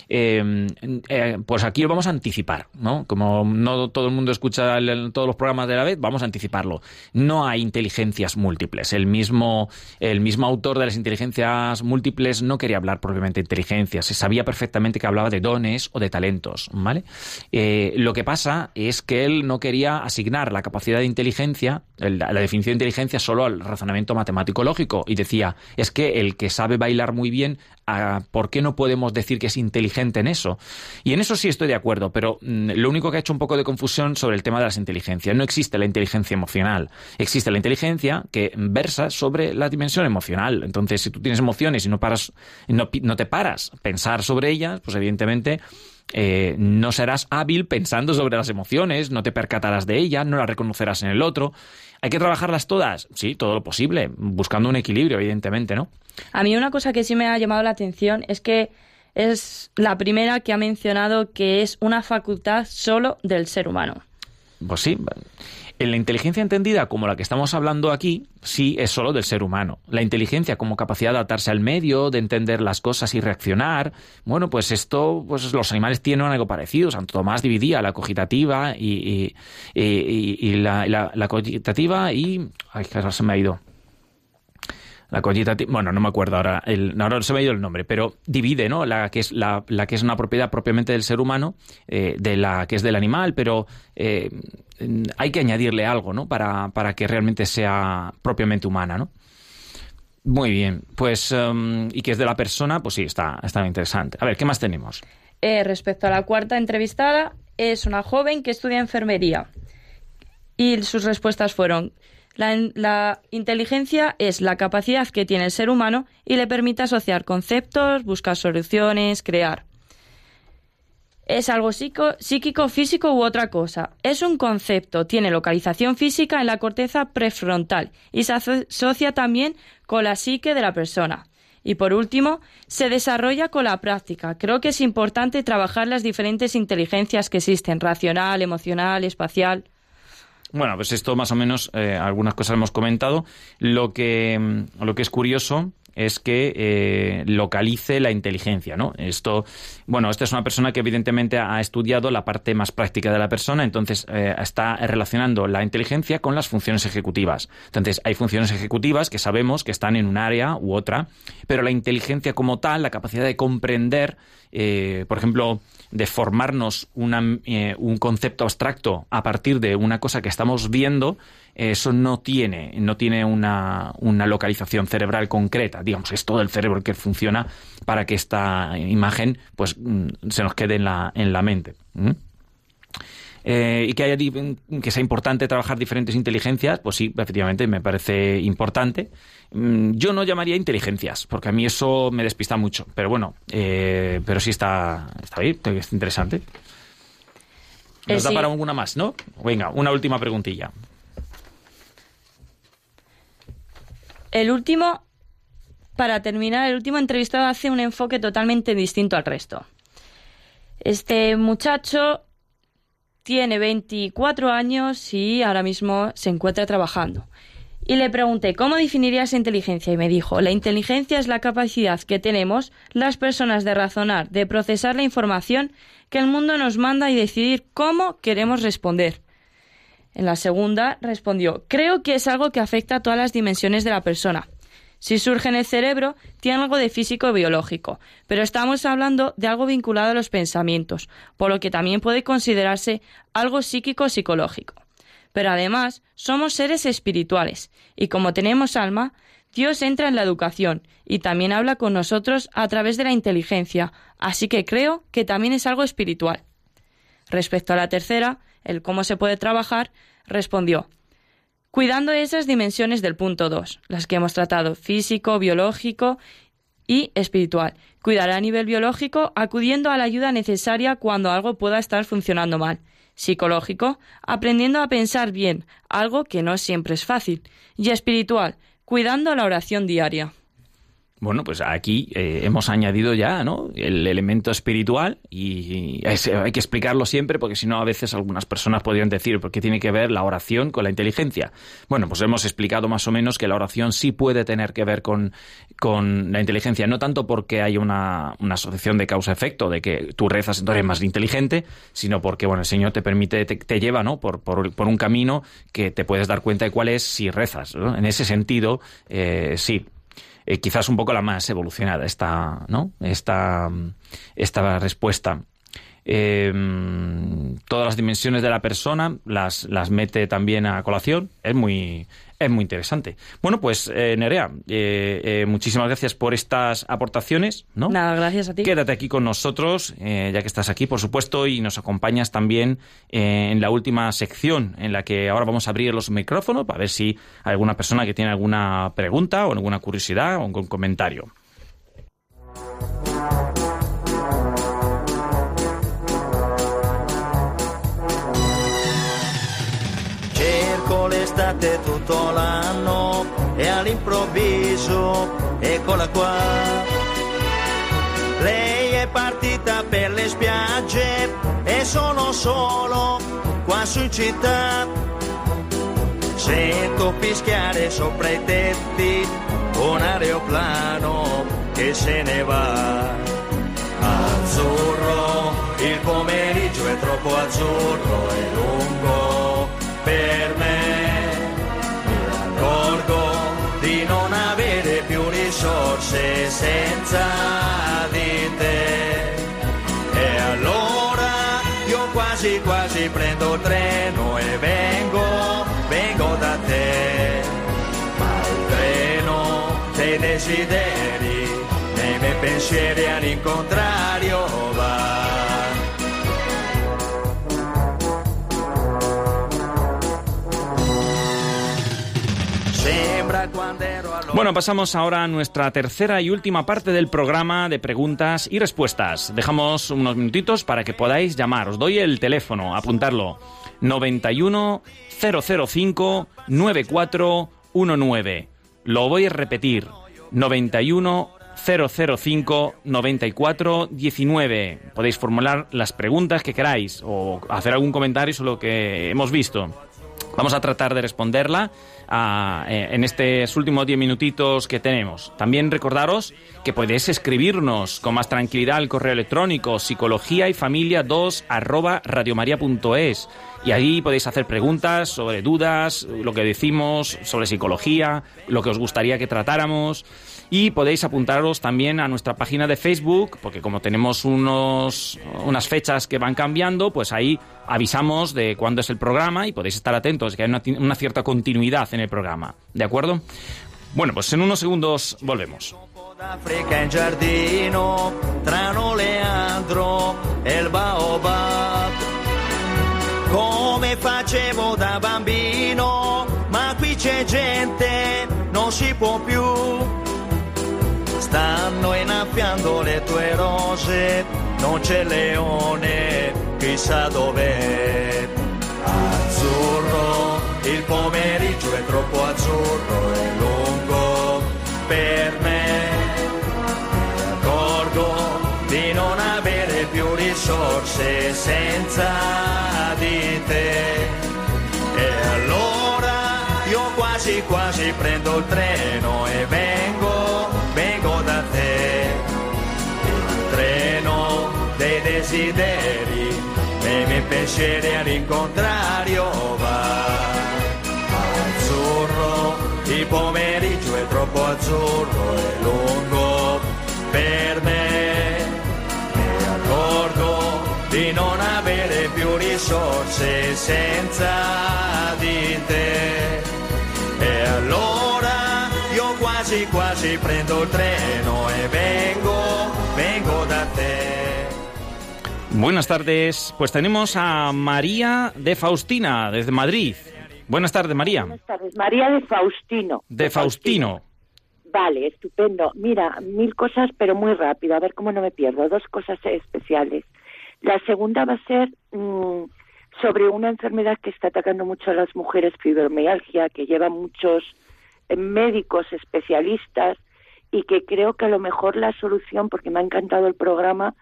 Em, eh, pues aquí lo vamos a anticipar, ¿no? Como no todo el mundo escucha todos los programas de la vez, vamos a anticiparlo. No hay inteligencias múltiples. El mismo, el mismo autor de las inteligencias múltiples no quería hablar propiamente de inteligencias. Se sabía perfectamente que hablaba de dones o de talentos, ¿vale? Eh, lo que pasa es que él no quería asignar la capacidad de inteligencia, la definición de inteligencia, solo al razonamiento matemático lógico. Y decía, es que el que sabe bailar muy bien, ah, ¿por qué no podemos decir que es inteligente en eso? Y en eso sí estoy de acuerdo, pero mm, lo único que ha hecho un poco de confusión sobre el tema de las inteligencias. No existe la inteligencia emocional. Existe la inteligencia que versa sobre la dimensión emocional. Entonces, si tú tienes emociones y no paras, no, no te paras pensar sobre ellas, pues evidentemente eh, no serás hábil pensando sobre las emociones, no te percatarás de ellas, no las reconocerás en el otro. ¿Hay que trabajarlas todas? Sí, todo lo posible, buscando un equilibrio, evidentemente, ¿no? A mí una cosa que sí me ha llamado la atención es que es la primera que ha mencionado que es una facultad solo del ser humano. Pues sí, en la inteligencia entendida como la que estamos hablando aquí, sí es solo del ser humano. La inteligencia como capacidad de adaptarse al medio, de entender las cosas y reaccionar, bueno, pues esto, pues los animales tienen algo parecido. Santo Tomás dividía la cogitativa y, la, cogitativa y... Ay, se me ha ido la cogitativa, bueno, no me acuerdo ahora, el, ahora se me ha ido el nombre, pero divide, ¿no? La que es, la, la que es una propiedad propiamente del ser humano, eh, de la que es del animal, pero eh, hay que añadirle algo, ¿no? Para, para que realmente sea propiamente humana, ¿no? Muy bien, pues, um, y que es de la persona, pues sí, está, está interesante. A ver, ¿qué más tenemos? Eh, respecto a la cuarta entrevistada, es una joven que estudia enfermería. Y sus respuestas fueron, la, inteligencia es la capacidad que tiene el ser humano y le permite asociar conceptos, buscar soluciones, crear. Es algo psíquico, físico u otra cosa. Es un concepto, tiene localización física en la corteza prefrontal y se asocia también con la psique de la persona. Y por último, se desarrolla con la práctica. Creo que es importante trabajar las diferentes inteligencias que existen, racional, emocional, espacial. Bueno, pues esto más o menos, eh, algunas cosas hemos comentado. Lo que, mm, lo que es curioso es que eh, localice la inteligencia, ¿no? Esto, bueno, esta es una persona que evidentemente ha estudiado la parte más práctica de la persona, entonces eh, está relacionando la inteligencia con las funciones ejecutivas. Entonces, hay funciones ejecutivas que sabemos que están en un área u otra, pero la inteligencia como tal, la capacidad de comprender, eh, por ejemplo, de formarnos una, un concepto abstracto a partir de una cosa que estamos viendo, eso no tiene, no tiene una, localización cerebral concreta. Digamos, es todo el cerebro el que funciona para que esta imagen pues, mm, se nos quede en la, en la mente. Eh, y que, haya, que sea importante trabajar diferentes inteligencias, pues sí, efectivamente me parece importante. Mm, yo no llamaría inteligencias, porque a mí eso me despista mucho. Pero bueno, eh, pero sí está, está bien, es interesante. Nos eh, da para alguna más, ¿no? Venga, una última preguntilla. El último, para terminar, el último entrevistado hace un enfoque totalmente distinto al resto. Este muchacho tiene 24 años y ahora mismo se encuentra trabajando. Y le pregunté, ¿cómo definirías inteligencia? Y me dijo, la inteligencia es la capacidad que tenemos las personas de razonar, de procesar la información que el mundo nos manda y decidir cómo queremos responder. En la segunda respondió, creo que es algo que afecta a todas las dimensiones de la persona. Si surge en el cerebro, tiene algo de físico biológico, pero estamos hablando de algo vinculado a los pensamientos, por lo que también puede considerarse algo psíquico psicológico. Pero además, somos seres espirituales, y como tenemos alma, Dios entra en la educación y también habla con nosotros a través de la inteligencia, así que creo que también es algo espiritual. Respecto a la tercera, el cómo se puede trabajar, respondió cuidando esas dimensiones del punto 2, las que hemos tratado, físico, biológico y espiritual. Cuidará a nivel biológico acudiendo a la ayuda necesaria cuando algo pueda estar funcionando mal. Psicológico, aprendiendo a pensar bien, algo que no siempre es fácil. Y espiritual, cuidando la oración diaria. Bueno, pues aquí eh, hemos añadido ya ¿no? el elemento espiritual y hay que explicarlo siempre porque si no a veces algunas personas podrían decir por qué tiene que ver la oración con la inteligencia. Bueno, pues hemos explicado más o menos que la oración sí puede tener que ver con, con la inteligencia, no tanto porque hay una, una asociación de causa-efecto, de que tú rezas entonces eres más inteligente, sino porque bueno, el Señor te permite, te, lleva ¿no? Por, por, por, un camino que te puedes dar cuenta de cuál es si rezas. En ese sentido, eh, sí, eh, quizás un poco la más evolucionada esta, ¿no? esta, esta respuesta. Eh, todas las dimensiones de la persona las, las mete también a colación. Es muy, es muy interesante. Bueno, pues eh, Nerea, eh, eh, muchísimas gracias por estas aportaciones. ¿no? Nada, gracias a ti. Quédate aquí con nosotros, ya que estás aquí, por supuesto, y nos acompañas también en la última sección, en la que ahora vamos a abrir los micrófonos para ver si hay alguna persona que tiene alguna pregunta o alguna curiosidad o algún comentario. L'estate tutto l'anno e all'improvviso eccola qua. Lei è partita per le spiagge e sono solo qua su in città. Sento fischiare sopra i tetti un aeroplano che se ne va. Azzurro, il pomeriggio è troppo azzurro e lungo senza di te. E allora io quasi quasi prendo il treno e vengo, vengo da te. Ma il treno dei desideri, nei miei pensieri all'incontrario Bueno, pasamos ahora a nuestra tercera y última parte del programa de preguntas y respuestas. Dejamos unos minutitos para que podáis llamar. Os doy el teléfono, apuntarlo. 91 005 9419. Lo voy a repetir. 91 005 94 19. Podéis formular las preguntas que queráis o hacer algún comentario sobre lo que hemos visto. Vamos a tratar de responderla ah, eh, en estos últimos 10 minutitos que tenemos. También recordaros que podéis escribirnos con más tranquilidad al correo electrónico psicología y familia 2 arroba radiomaria.es Y ahí podéis hacer preguntas sobre dudas, lo que decimos, sobre psicología, lo que os gustaría que tratáramos. Y podéis apuntaros también a nuestra página de Facebook, porque como tenemos unos, unas fechas que van cambiando, pues ahí avisamos de cuándo es el programa y podéis estar atentos, que hay una, una cierta continuidad en el programa. ¿De acuerdo? Bueno, pues en unos segundos volvemos. d'Africa in giardino, tra Leandro baobab. Come bambino, gente, più. Stanno innaffiando le tue rose, non c'è leone, chissà dov'è. Azzurro, il pomeriggio è troppo azzurro e lungo per me. Mi accorgo di non avere più risorse senza di te. E allora io quasi quasi prendo il treno e vengo, desideri e i miei pensieri all'incontrario va. Azzurro, il pomeriggio è troppo azzurro e lungo per me. Mi accorgo di non avere più risorse senza di te. E allora io quasi quasi prendo il treno e vengo, vengo da te. Buenas tardes. Pues tenemos a María de Faustina, desde Madrid. Buenas tardes, María. Buenas tardes. María de Faustino. De Faustino. Vale, estupendo. Mira, mil cosas, pero muy rápido. A ver cómo no me pierdo. Dos cosas especiales. La segunda va a ser mm, sobre una enfermedad que está atacando mucho a las mujeres, fibromialgia, que lleva muchos eh, médicos especialistas y que creo que a lo mejor la solución, porque me ha encantado el programa,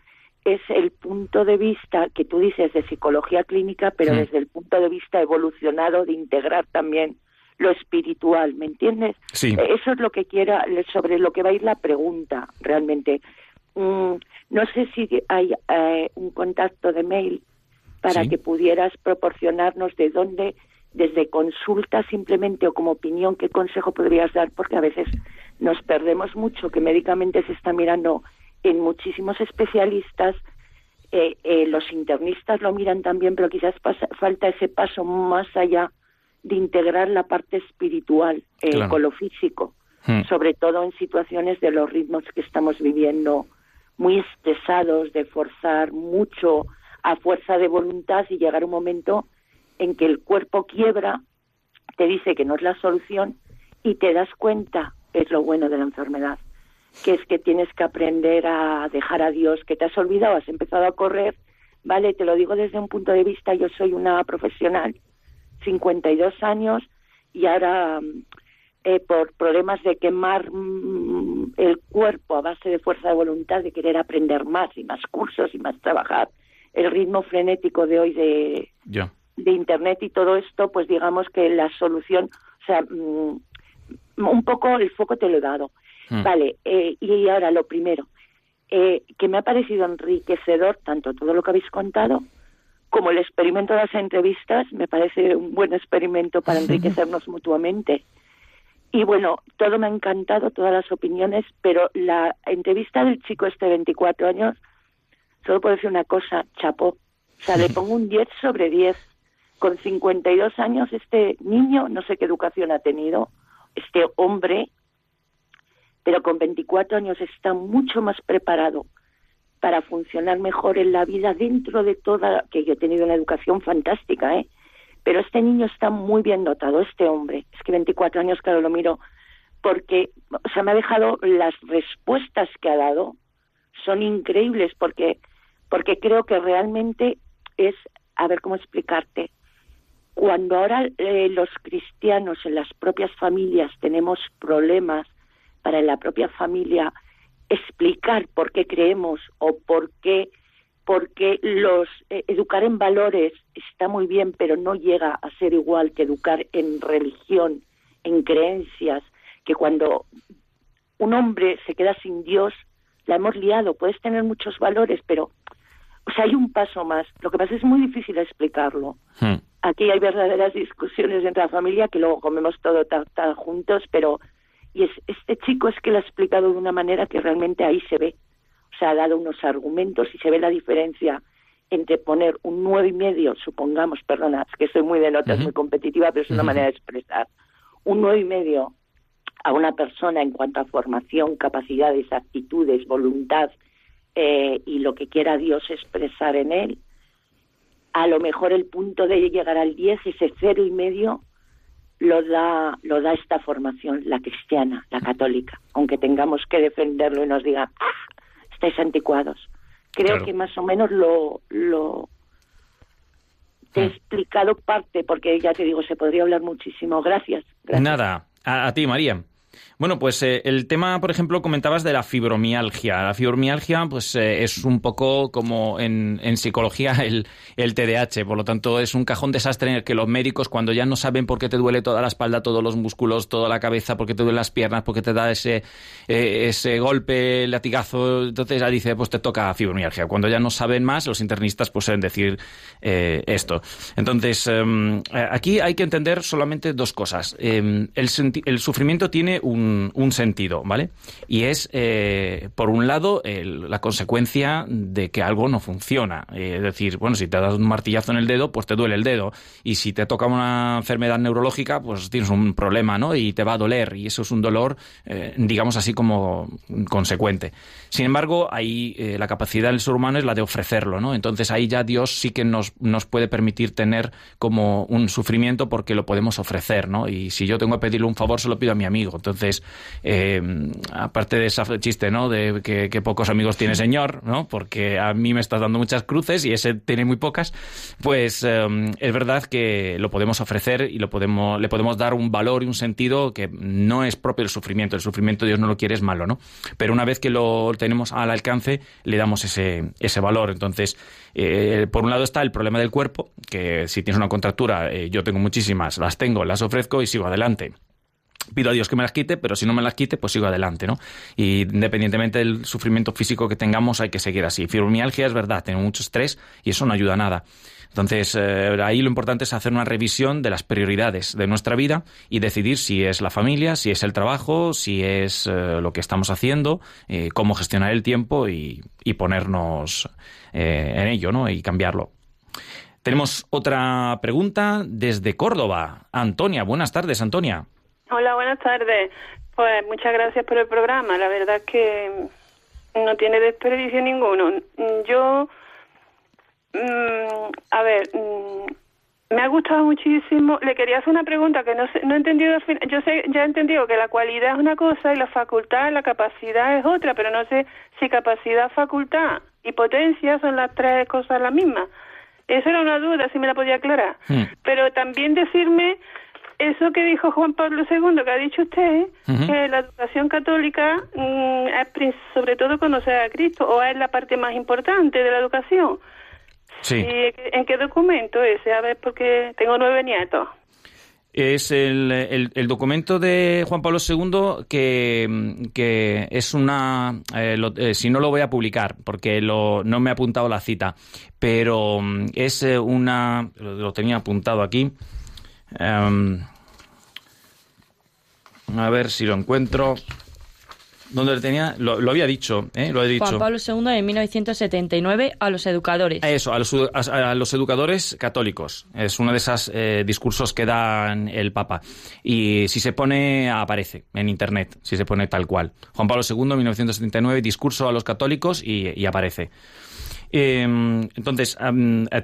es el punto de vista que tú dices de psicología clínica, pero Sí. desde el punto de vista evolucionado de integrar también lo espiritual, ¿me entiendes? Sí. Eso es lo que quiera, sobre lo que va a ir la pregunta, realmente. Mm, no sé si hay eh, un contacto de mail para Sí. que pudieras proporcionarnos de dónde, desde consulta simplemente o como opinión, qué consejo podrías dar, porque a veces nos perdemos mucho, que médicamente se está mirando en muchísimos especialistas, eh, eh, los internistas lo miran también, pero quizás pasa- falta ese paso más allá de integrar la parte espiritual eh, Claro. con lo físico, Hmm. sobre todo en situaciones de los ritmos que estamos viviendo, muy estresados, de forzar mucho a fuerza de voluntad y llegar un momento en que el cuerpo quiebra, te dice que no es la solución y te das cuenta, es lo bueno de la enfermedad, que es que tienes que aprender a dejar a Dios, que te has olvidado, has empezado a correr, vale, te lo digo desde un punto de vista, yo soy una profesional, 52 años y ahora eh, por problemas de quemar mm, el cuerpo a base de fuerza de voluntad, de querer aprender más y más cursos y más trabajar, el ritmo frenético de hoy de internet y todo esto, pues digamos que la solución, o sea, mm, un poco el foco te lo he dado. Hmm. Vale, eh, y ahora lo primero, eh, que me ha parecido enriquecedor tanto todo lo que habéis contado como el experimento de las entrevistas, me parece un buen experimento para enriquecernos mutuamente. Y bueno, todo me ha encantado, todas las opiniones, pero la entrevista del chico este de 24 años, solo puedo decir una cosa, chapó. O sea, le pongo un 10 sobre 10. Con 52 años, este niño, no sé qué educación ha tenido, este hombre, pero con 24 años está mucho más preparado para funcionar mejor en la vida dentro de toda, que yo he tenido una educación fantástica, ¿eh? Pero este niño está muy bien dotado, este hombre. Es que 24 años, claro, lo miro, porque, o sea, me ha dejado las respuestas que ha dado, son increíbles, porque, porque creo que realmente es, a ver cómo explicarte, cuando ahora eh, los cristianos en las propias familias tenemos problemas para la propia familia explicar por qué creemos o por qué porque los eh, educar en valores está muy bien, pero no llega a ser igual que educar en religión, en creencias, que cuando un hombre se queda sin Dios, la hemos liado, puedes tener muchos valores, pero o sea, hay un paso más. Lo que pasa es muy difícil explicarlo. Hmm. aquí hay verdaderas discusiones entre la familia que luego comemos todo tarta juntos, pero y es, este chico es que lo ha explicado de una manera que realmente ahí se ve. O sea, ha dado unos argumentos y se ve la diferencia entre poner un nueve y medio, supongamos, perdona, es que soy muy de notas, muy competitiva, pero es una manera de expresar, un nueve y medio a una persona en cuanto a formación, capacidades, actitudes, voluntad eh, y lo que quiera Dios expresar en él, a lo mejor el punto de llegar al 10, ese cero y medio, lo da, lo da esta formación, la cristiana, la católica, aunque tengamos que defenderlo y nos digan, ah, estáis anticuados. Creo que más o menos lo, lo te he mm. explicado parte, porque ya te digo, se podría hablar muchísimo. Gracias. Nada, a ti, María. Bueno, pues eh, el tema, por ejemplo, comentabas de la fibromialgia. La fibromialgia, pues eh, es un poco como en, psicología el, el, TDAH. Por lo tanto, es un cajón desastre en el que los médicos, cuando ya no saben por qué te duele toda la espalda, todos los músculos, toda la cabeza, por qué te duelen las piernas, por qué te da ese, eh, ese golpe, latigazo, entonces ya dice, pues te toca fibromialgia. Cuando ya no saben más, los internistas pues pueden decir esto. Entonces, em, aquí hay que entender solamente dos cosas. Em, el, el sufrimiento tiene un sentido, ¿vale? Y es, eh, por un lado, la consecuencia de que algo no funciona. Eh, es decir, bueno, si te das un martillazo en el dedo, pues te duele el dedo. Y si te toca una enfermedad neurológica, pues tienes un problema, ¿no? Y te va a doler. Y eso es un dolor, eh, digamos así, como consecuente. Sin embargo, ahí la capacidad del ser humano es la de ofrecerlo, ¿no? Entonces ahí ya Dios sí que nos, nos puede permitir tener como un sufrimiento porque lo podemos ofrecer, ¿no? Y si yo tengo que pedirle un favor, se lo pido a mi amigo. Entonces, eh, aparte de ese chiste, ¿no? De que, pocos amigos tiene Señor, ¿no? Porque a mí me estás dando muchas cruces y ese tiene muy pocas, pues eh, es verdad que lo podemos ofrecer y lo podemos, le podemos dar un valor y un sentido que no es propio del sufrimiento. El sufrimiento Dios no lo quiere, es malo, ¿no? Pero una vez que lo tenemos al alcance, le damos ese, ese valor. Entonces, eh, por un lado está el problema del cuerpo, que si tienes una contractura, yo tengo muchísimas, las tengo, las ofrezco y sigo adelante pido a Dios que me las quite, pero si no me las quite, pues sigo adelante, ¿no? Y independientemente del sufrimiento físico que tengamos, hay que seguir así. Fibromialgia es verdad, tengo mucho estrés y eso no ayuda a nada. Entonces, eh, ahí lo importante es hacer una revisión de las prioridades de nuestra vida y decidir si es la familia, si es el trabajo, si es eh, lo que estamos haciendo, eh, cómo gestionar el tiempo y, y ponernos en ello, ¿no? Y cambiarlo. Tenemos otra pregunta desde Córdoba. Antonia, buenas tardes, Antonia. Hola, buenas tardes. Pues muchas gracias por el programa. La verdad es que no tiene desperdicio ninguno. Yo, mm, a ver, mm, me ha gustado muchísimo. Le quería hacer una pregunta que no, sé, no he entendido. Yo sé, ya he entendido que la cualidad es una cosa y la facultad, la capacidad es otra, pero no sé si capacidad, facultad y potencia son las tres cosas las mismas. Esa era una duda, si me la podía aclarar. Hmm. Pero también decirme eso que dijo Juan Pablo II, que ha dicho usted, que la educación católica mm, es sobre todo conocer a Cristo, o es la parte más importante de la educación. Sí. ¿En qué documento ese? A ver, porque tengo nueve nietos. Es el, el, documento de Juan Pablo II que, que es una... Eh, eh, si no lo voy a publicar, porque lo, no me ha apuntado la cita, pero mm, es eh, una... Lo tenía apuntado aquí. Em, a ver si lo encuentro. ¿Dónde lo tenía? Lo, había dicho, ¿eh? Lo he dicho. Juan Pablo II en 1979 a los educadores. Eso, a los, educadores católicos. Es uno de esos eh, discursos que da el Papa. Y si se pone, aparece en Internet, si se pone tal cual. Juan Pablo II, 1979, discurso a los católicos y aparece. Em, entonces,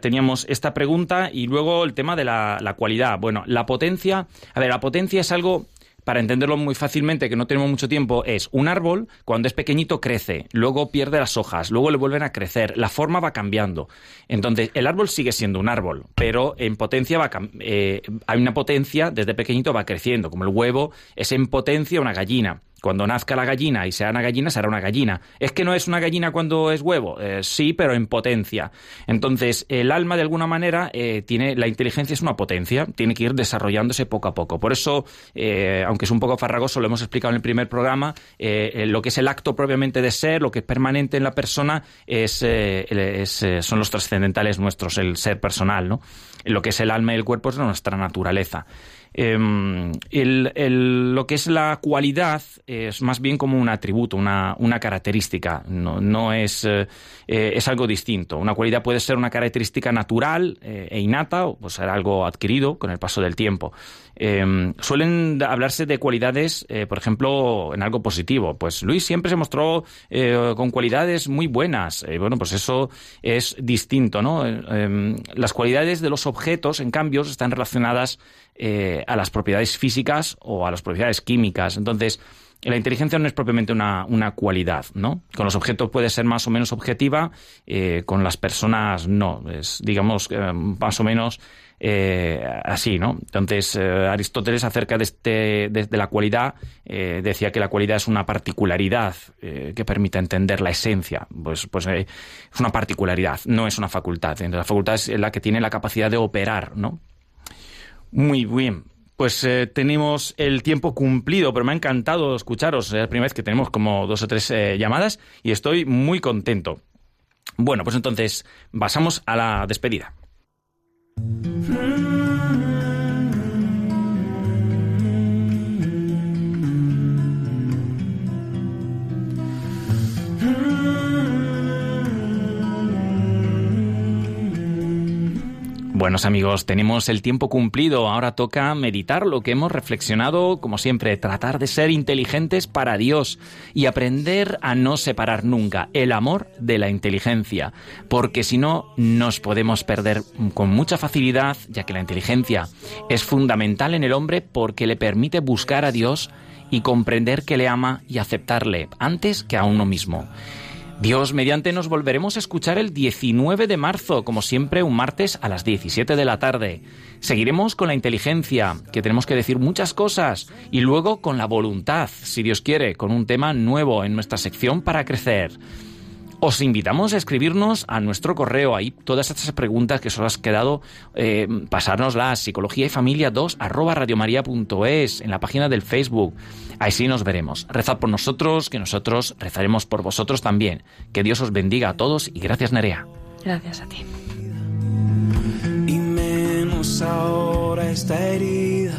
teníamos esta pregunta y luego el tema de la, la cualidad. Bueno, la potencia, a ver, la potencia es algo para entenderlo muy fácilmente, que no tenemos mucho tiempo, es un árbol, cuando es pequeñito crece, luego pierde las hojas, luego le vuelven a crecer, la forma va cambiando. Entonces, el árbol sigue siendo un árbol, pero en potencia va eh, hay una potencia, desde pequeñito va creciendo, como el huevo es en potencia una gallina cuando nazca la gallina y sea una gallina, será una gallina. ¿Es que no es una gallina cuando es huevo? Eh, sí, pero en potencia. Entonces, el alma, de alguna manera, eh, tiene, la inteligencia es una potencia, tiene que ir desarrollándose poco a poco. Por eso, eh, aunque es un poco farragoso, lo hemos explicado en el primer programa, lo que es el acto propiamente de ser, lo que es permanente en la persona, es, son los trascendentales nuestros, el ser personal, ¿no? Lo que es el alma y el cuerpo es nuestra naturaleza. Em, lo que es la cualidad es más bien como un atributo, una, característica, no, es, eh, eh, es algo distinto. Una cualidad puede ser una característica natural eh, e innata o ser algo adquirido con el paso del tiempo. Em, suelen hablarse de cualidades, por ejemplo, en algo positivo. Pues Luis siempre se mostró con cualidades muy buenas. bueno, pues eso es distinto, ¿no? Em, las cualidades de los objetos, en cambio, están relacionadas eh, a las propiedades físicas o a las propiedades químicas. Entonces, la inteligencia no es propiamente una, cualidad, ¿no? Con los objetos puede ser más o menos objetiva, eh, con las personas no. Es, digamos, eh, más o menos así, ¿no? Entonces, Aristóteles acerca de, este, de, la cualidad decía que la cualidad es una particularidad que permite entender la esencia. Pues, pues es una particularidad, no es una facultad. La facultad es la que tiene la capacidad de operar, ¿no? Muy bien. Pues eh, tenemos el tiempo cumplido, pero me ha encantado escucharos. Es la primera vez que tenemos como dos o tres eh, llamadas y estoy muy contento. Bueno, pues entonces pasamos a la despedida. Hmm. Buenos amigos, tenemos el tiempo cumplido, ahora toca meditar lo que hemos reflexionado, como siempre, tratar de ser inteligentes para Dios y aprender a no separar nunca el amor de la inteligencia, porque si no nos podemos perder con mucha facilidad, ya que la inteligencia es fundamental en el hombre porque le permite buscar a Dios y comprender que le ama y aceptarle antes que a uno mismo. Dios mediante nos volveremos a escuchar el 19 de marzo, como siempre un martes a las 17 de la tarde. Seguiremos con la inteligencia, que tenemos que decir muchas cosas, y luego con la voluntad, si Dios quiere, con un tema nuevo en nuestra sección para crecer. Os invitamos a escribirnos a nuestro correo ahí todas estas preguntas que os has quedado, eh, pasárnoslas, psicología y familia 2 arroba radiomaria.es en la página del Facebook. Ahí sí nos veremos. Rezad por nosotros, que nosotros rezaremos por vosotros también. Que Dios os bendiga a todos y gracias Nerea. Gracias a ti. Y menos ahora esta herida